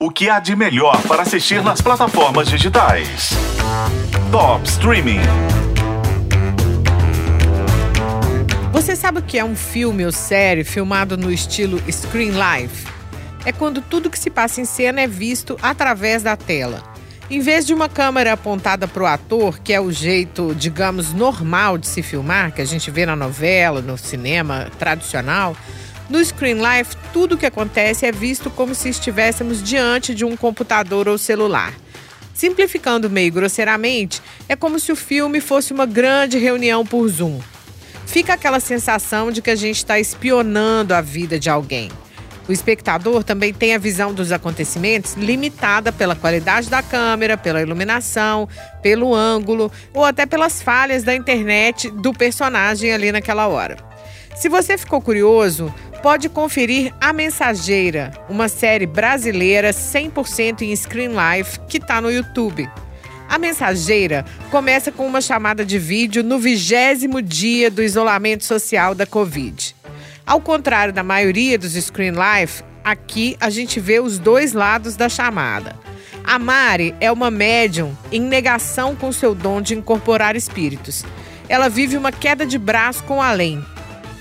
O que há de melhor para assistir nas plataformas digitais? Top Streaming. Você sabe o que é um filme ou série filmado no estilo Screen Life? É quando tudo que se passa em cena é visto através da tela. Em vez de uma câmera apontada para o ator, que é o jeito, digamos, normal de se filmar, que a gente vê na novela, no cinema tradicional, no Screen Life, tudo o que acontece é visto como se estivéssemos diante de um computador ou celular. Simplificando meio grosseiramente, é como se o filme fosse uma grande reunião por Zoom. Fica aquela sensação de que a gente está espionando a vida de alguém. O espectador também tem a visão dos acontecimentos limitada pela qualidade da câmera, pela iluminação, pelo ângulo ou até pelas falhas da internet do personagem ali naquela hora. Se você ficou curioso, pode conferir A Mensageira, uma série brasileira 100% em Screen Life que está no YouTube. A Mensageira começa com uma chamada de vídeo no vigésimo dia do isolamento social da Covid. Ao contrário da maioria dos Screen Life, aqui a gente vê os dois lados da chamada. A Mari é uma médium em negação com seu dom de incorporar espíritos. Ela vive uma queda de braço com além,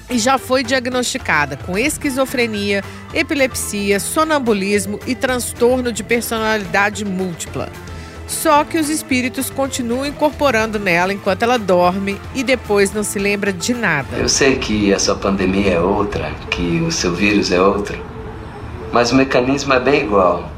e já foi diagnosticada com esquizofrenia, epilepsia, sonambulismo e transtorno de personalidade múltipla. Só que os espíritos continuam incorporando nela enquanto ela dorme e depois não se lembra de nada. Eu sei que a sua pandemia é outra, que o seu vírus é outro, mas o mecanismo é bem igual.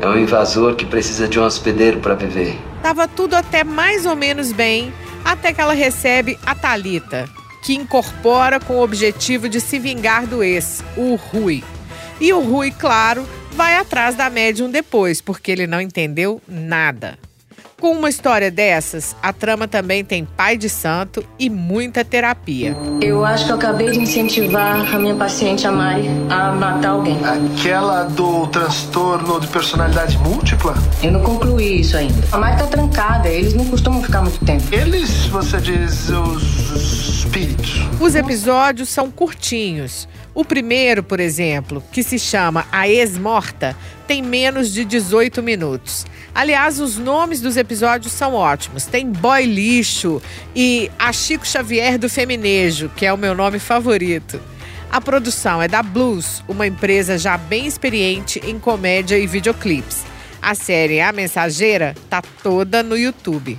É um invasor que precisa de um hospedeiro para viver. Tava tudo até mais ou menos bem, até que ela recebe a Talita, que incorpora com o objetivo de se vingar do ex, o Rui. E o Rui, claro, vai atrás da médium depois, porque ele não entendeu nada. Com uma história dessas, a trama também tem pai de santo e muita terapia. Eu acho que eu acabei de incentivar a minha paciente, a Mari, a matar alguém. Aquela do transtorno de personalidade múltipla? Eu não concluí isso ainda. A Mari tá trancada, eles não costumam ficar muito tempo. Eles, você diz, os espíritos? Os episódios são curtinhos. O primeiro, por exemplo, que se chama A Ex-Morta, tem menos de 18 minutos. Aliás, os nomes dos episódios são ótimos. Tem Boy Lixo e A Chico Xavier do Feminejo, que é o meu nome favorito. A produção é da Blues, uma empresa já bem experiente em comédia e videoclipes. A série A Mensageira tá toda no YouTube.